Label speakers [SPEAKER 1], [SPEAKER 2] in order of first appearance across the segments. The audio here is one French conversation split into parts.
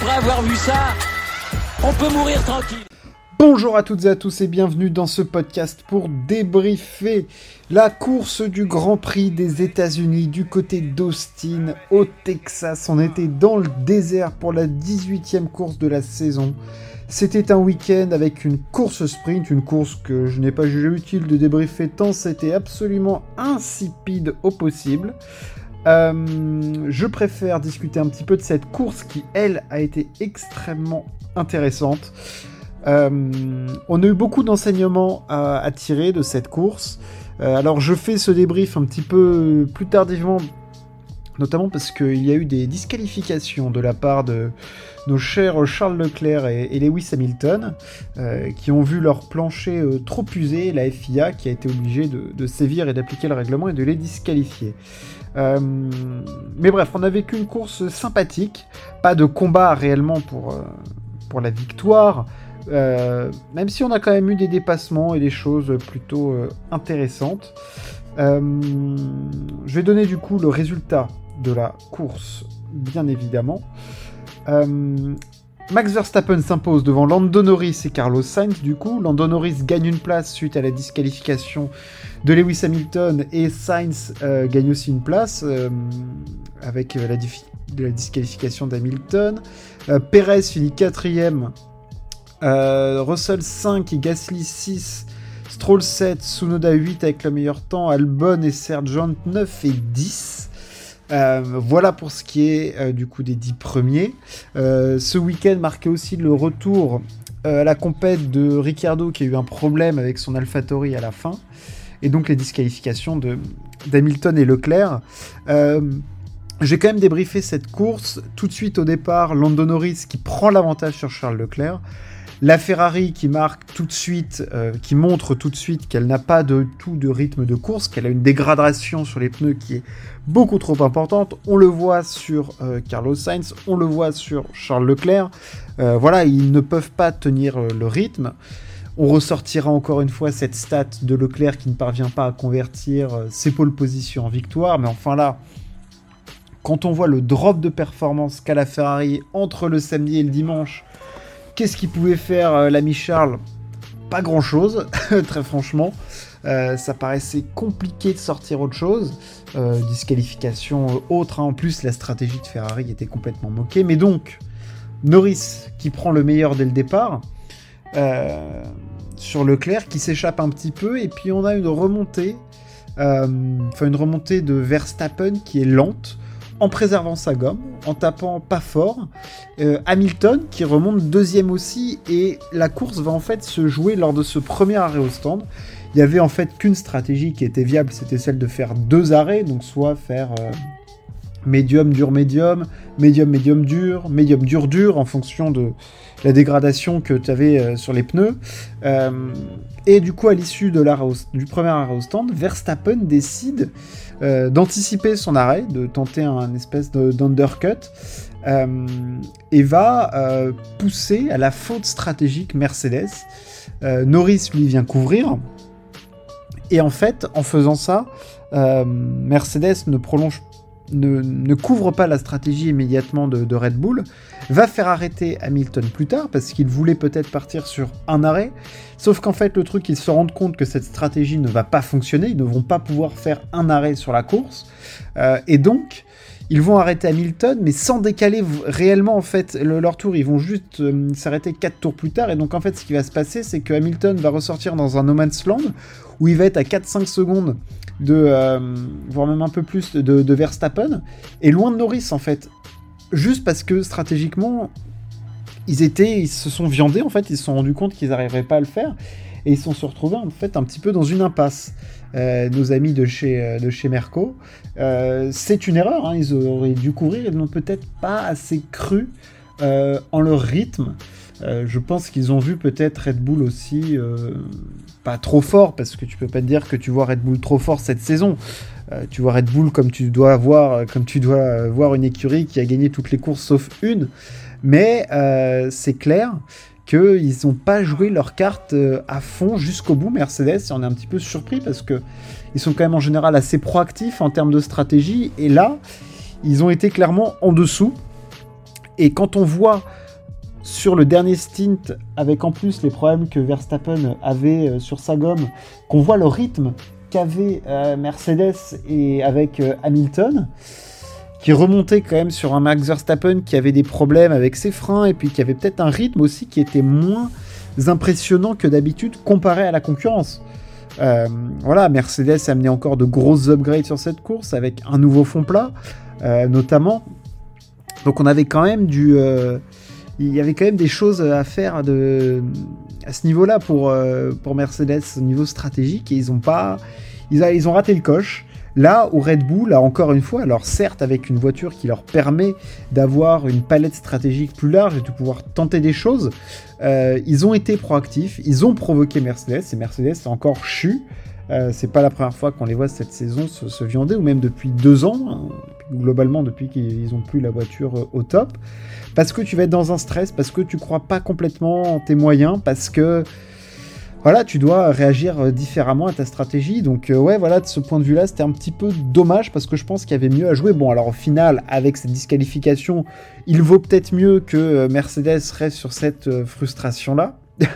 [SPEAKER 1] après avoir vu ça, on peut mourir tranquille.
[SPEAKER 2] Bonjour à toutes et à tous et bienvenue dans ce podcast pour débriefer la course du Grand Prix des États-Unis du côté d'Austin au Texas. On était dans le désert pour la 18e course de la saison. C'était un week-end avec une course sprint, une course que je n'ai pas jugé utile de débriefer tant c'était absolument insipide au possible. Euh, je préfère discuter un petit peu de cette course qui, elle, a été extrêmement intéressante. Euh, on a eu beaucoup d'enseignements à, tirer de cette course. Euh, alors je fais ce débrief un petit peu plus tardivement, notamment parce qu'il y a eu des disqualifications de la part de nos chers Charles Leclerc et, Lewis Hamilton, euh, qui ont vu leur plancher trop usé, la FIA qui a été obligée de, sévir et d'appliquer le règlement et de les disqualifier. mais bref, on a vécu une course sympathique, pas de combat réellement pour, pour la victoire, euh, même si on a quand même eu des dépassements et des choses plutôt euh, intéressantes. Euh, je vais donner du coup le résultat de la course, bien évidemment. Max Verstappen s'impose devant Lando Norris et Carlos Sainz. Du coup, Lando Norris gagne une place suite à la disqualification de Lewis Hamilton et Sainz gagne aussi une place avec la, disqualification d'Hamilton. Perez finit quatrième euh, Russell 5 et Gasly 6. Stroll 7, Sunoda 8 avec le meilleur temps, Albon et Sergent 9 et 10. Euh, voilà pour ce qui est euh, du coup des 10 premiers. ce week-end marquait aussi le retour à la compète de Ricciardo qui a eu un problème avec son AlphaTauri à la fin. Et donc les disqualifications d'Hamilton et Leclerc. J'ai quand même débriefé cette course tout de suite au départ. Lando Norris qui prend l'avantage sur Charles Leclerc. La Ferrari qui marque tout de suite, euh, qui montre tout de suite qu'elle n'a pas de tout de rythme de course, qu'elle a une dégradation sur les pneus qui est beaucoup trop importante. On le voit sur euh, Carlos Sainz, on le voit sur Charles Leclerc. Euh, voilà, ils ne peuvent pas tenir le rythme. On ressortira encore une fois cette stat de Leclerc qui ne parvient pas à convertir ses pôles positions en victoire. Mais enfin là, quand on voit le drop de performance qu'a la Ferrari entre le samedi et le dimanche, Qu'est-ce qu'il pouvait faire euh, l'ami Charles? Pas grand-chose, très franchement. Euh, ça paraissait compliqué de sortir autre chose. Euh, disqualification autre. Hein. En plus, la stratégie de Ferrari était complètement moquée. Mais donc, Norris qui prend le meilleur dès le départ. sur Leclerc qui s'échappe un petit peu. Et puis on a une remontée. Enfin, une remontée de Verstappen qui est lente en préservant sa gomme, en tapant pas fort. Euh, Hamilton qui remonte deuxième aussi et la course va en fait se jouer lors de ce premier arrêt au stand. Il y avait en fait qu'une stratégie qui était viable, c'était celle de faire deux arrêts, donc soit faire euh, médium, dur, médium, médium, médium, dur, médium, dur, dur, en fonction de la dégradation que tu avais euh, sur les pneus. et du coup, à l'issue du premier arrêt stand, Verstappen décide euh, d'anticiper son arrêt, de tenter un espèce d'undercut, euh, et va euh, pousser à la faute stratégique Mercedes. Norris lui vient couvrir, et en fait, en faisant ça, Mercedes ne prolonge ne, couvre pas la stratégie immédiatement de, Red Bull, va faire arrêter Hamilton plus tard parce qu'il voulait peut-être partir sur un arrêt. Sauf qu'en fait, le truc, ils se rendent compte que cette stratégie ne va pas fonctionner, ils ne vont pas pouvoir faire un arrêt sur la course. Euh, et donc, ils vont arrêter Hamilton, mais sans décaler réellement en fait leur tour. Ils vont juste euh, s'arrêter 4 tours plus tard. Et donc en fait, ce qui va se passer, c'est que Hamilton va ressortir dans un no man's land où il va être à 4-5 secondes de, euh, voire même un peu plus de, Verstappen, et loin de Norris en fait. Juste parce que stratégiquement, ils étaient, ils se sont viandés en fait, ils se sont rendus compte qu'ils n'arriveraient pas à le faire, et ils se sont retrouvés en fait un petit peu dans une impasse. Euh, nos amis de chez, euh, de chez Merco. c'est une erreur, hein, ils auraient dû courir, ils n'ont peut-être pas assez cru en leur rythme. Je pense qu'ils ont vu peut-être Red Bull aussi pas trop fort, parce que tu peux pas te dire que tu vois Red Bull trop fort cette saison. Euh, tu vois Red Bull comme tu dois voir, euh, comme tu dois euh, voir une écurie qui a gagné toutes les courses sauf une. Mais c'est clair qu'ils n'ont pas joué leur carte à fond jusqu'au bout. Mercedes, et on est un petit peu surpris parce que ils sont quand même en général assez proactifs en termes de stratégie. Et là, ils ont été clairement en dessous. Et quand on voit sur le dernier stint, avec en plus les problèmes que Verstappen avait euh, sur sa gomme, qu'on voit le rythme qu'avait euh, Mercedes et avec euh, Hamilton, qui remontait quand même sur un Max Verstappen qui avait des problèmes avec ses freins et puis qui avait peut-être un rythme aussi qui était moins impressionnant que d'habitude comparé à la concurrence. voilà, Mercedes a amené encore de grosses upgrades sur cette course avec un nouveau fond plat, notamment. Donc on avait quand même du, il y avait quand même des choses à faire de, à ce niveau-là pour, euh, pour Mercedes au niveau stratégique et ils ont pas ils, ils ont raté le coche. Là où Red Bull a encore une fois, alors certes avec une voiture qui leur permet d'avoir une palette stratégique plus large et de pouvoir tenter des choses, euh, ils ont été proactifs, ils ont provoqué Mercedes et Mercedes a encore chu. Euh, c'est pas la première fois qu'on les voit cette saison se, viander, ou même depuis deux ans, hein, globalement depuis qu'ils ont plus la voiture au top parce que tu vas être dans un stress, parce que tu crois pas complètement en tes moyens, parce que voilà, tu dois réagir euh, différemment à ta stratégie. Donc euh, ouais, voilà, de ce point de vue-là, c'était un petit peu dommage parce que je pense qu'il y avait mieux à jouer. Bon, alors au final, avec cette disqualification, il vaut peut-être mieux que euh, Mercedes reste sur cette frustration-là.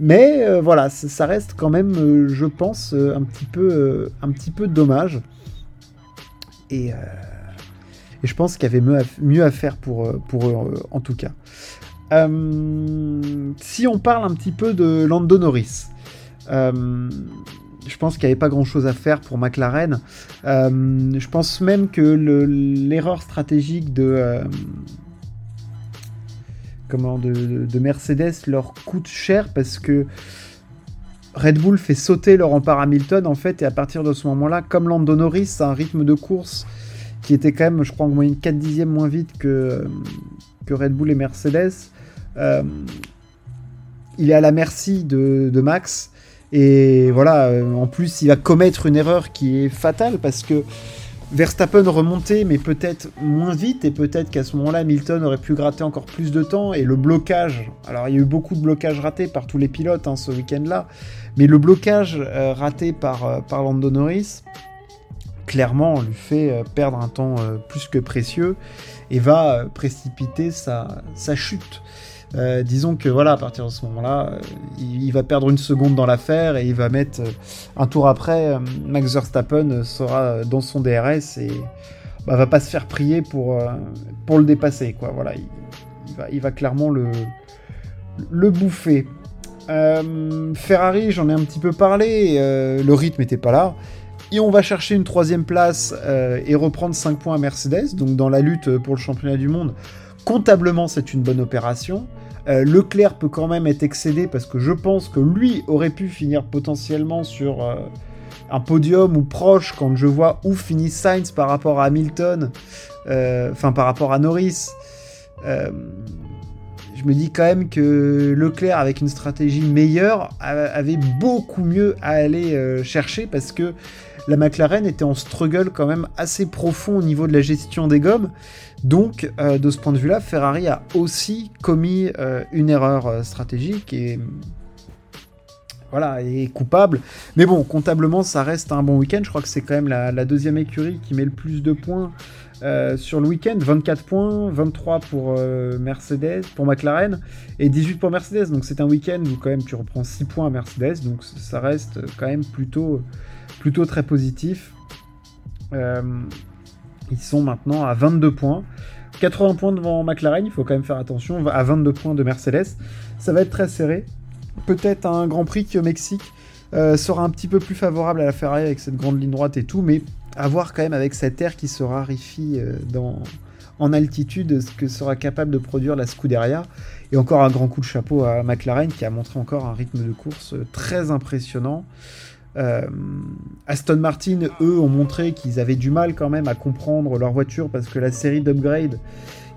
[SPEAKER 2] Mais voilà, ça, reste quand même, je pense, un petit peu, un petit peu dommage. Et et je pense qu'il y avait mieux à, faire pour, euh, pour eux, euh, en tout cas. Euh, si on parle un petit peu de Lando Norris, je pense qu'il n'y avait pas grand chose à faire pour McLaren. je pense même que l'erreur stratégique de, de, Mercedes leur coûte cher parce que Red Bull fait sauter rempart Hamilton en fait, et à partir de ce moment-là, comme Lando Norris a un rythme de course qui était quand même, je crois, en moyenne 4 dixièmes moins vite que, Red Bull et Mercedes. Euh, il est à la merci de, Max. Et voilà, euh, en plus, il va commettre une erreur qui est fatale parce que Verstappen remontait, mais peut-être moins vite, et peut-être qu'à ce moment-là, Milton aurait pu gratter encore plus de temps, et le blocage, alors il y a eu beaucoup de blocages ratés par tous les pilotes hein, ce week-end-là, mais le blocage euh, raté par, par Lando Norris, clairement, lui fait euh, perdre un temps euh, plus que précieux et va euh, précipiter sa, chute. disons que voilà, à partir de ce moment-là, il, va perdre une seconde dans l'affaire et il va mettre un tour après. Max Verstappen sera dans son DRS et bah, va pas se faire prier pour, pour le dépasser. Quoi. Voilà, il, va, il va clairement le, le bouffer. Ferrari, j'en ai un petit peu parlé, le rythme n'était pas là. Et on va chercher une troisième place euh, et reprendre 5 points à Mercedes. Donc dans la lutte pour le championnat du monde, comptablement c'est une bonne opération. Euh, Leclerc peut quand même être excédé parce que je pense que lui aurait pu finir potentiellement sur euh, un podium ou proche quand je vois où finit Sainz par rapport à Hamilton, enfin par rapport à Norris. je me dis quand même que Leclerc avec une stratégie meilleure avait beaucoup mieux à aller chercher parce que la McLaren était en struggle quand même assez profond au niveau de la gestion des gommes. Donc, euh, de ce point de vue-là, Ferrari a aussi commis euh, une erreur euh, stratégique et voilà, coupable. Mais bon, comptablement, ça reste un bon week-end. Je crois que c'est quand même la, deuxième écurie qui met le plus de points sur le week-end. 24 points, 23 pour Mercedes, pour McLaren, et 18 pour Mercedes. Donc c'est un week-end où quand même tu reprends 6 points à Mercedes. Donc ça reste quand même plutôt plutôt très positif. Euh, ils sont maintenant à 22 points. 80 points devant McLaren, il faut quand même faire attention, à 22 points de Mercedes. Ça va être très serré. Peut-être un Grand Prix qui au Mexique euh, sera un petit peu plus favorable à la Ferrari avec cette grande ligne droite et tout, mais à voir quand même avec cette air qui se raréfie euh, en altitude ce que sera capable de produire la Scuderia. Et encore un grand coup de chapeau à McLaren qui a montré encore un rythme de course très impressionnant. Euh, Aston Martin, eux, ont montré qu'ils avaient du mal quand même à comprendre leur voiture parce que la série d'upgrades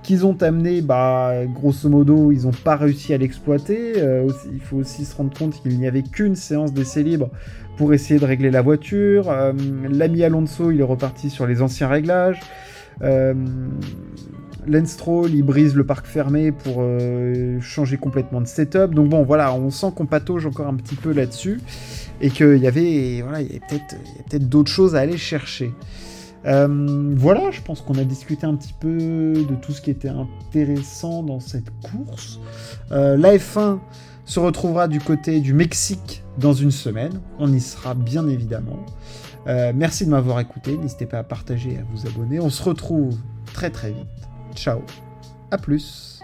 [SPEAKER 2] qu'ils ont amené, bah, grosso modo, ils n'ont pas réussi à l'exploiter. Euh, il faut aussi se rendre compte qu'il n'y avait qu'une séance d'essai libre pour essayer de régler la voiture. Euh, l'ami Alonso, il est reparti sur les anciens réglages. Lance il brise le parc fermé pour changer complètement de setup. Donc bon, voilà, on sent qu'on patauge encore un petit peu là-dessus et qu'il y avait, voilà, avait peut-être peut d'autres choses à aller chercher. Euh, voilà, je pense qu'on a discuté un petit peu de tout ce qui était intéressant dans cette course. Euh, la F1 se retrouvera du côté du Mexique dans une semaine. On y sera bien évidemment. Euh, merci de m'avoir écouté. N'hésitez pas à partager et à vous abonner. On se retrouve très très vite. Ciao. À plus.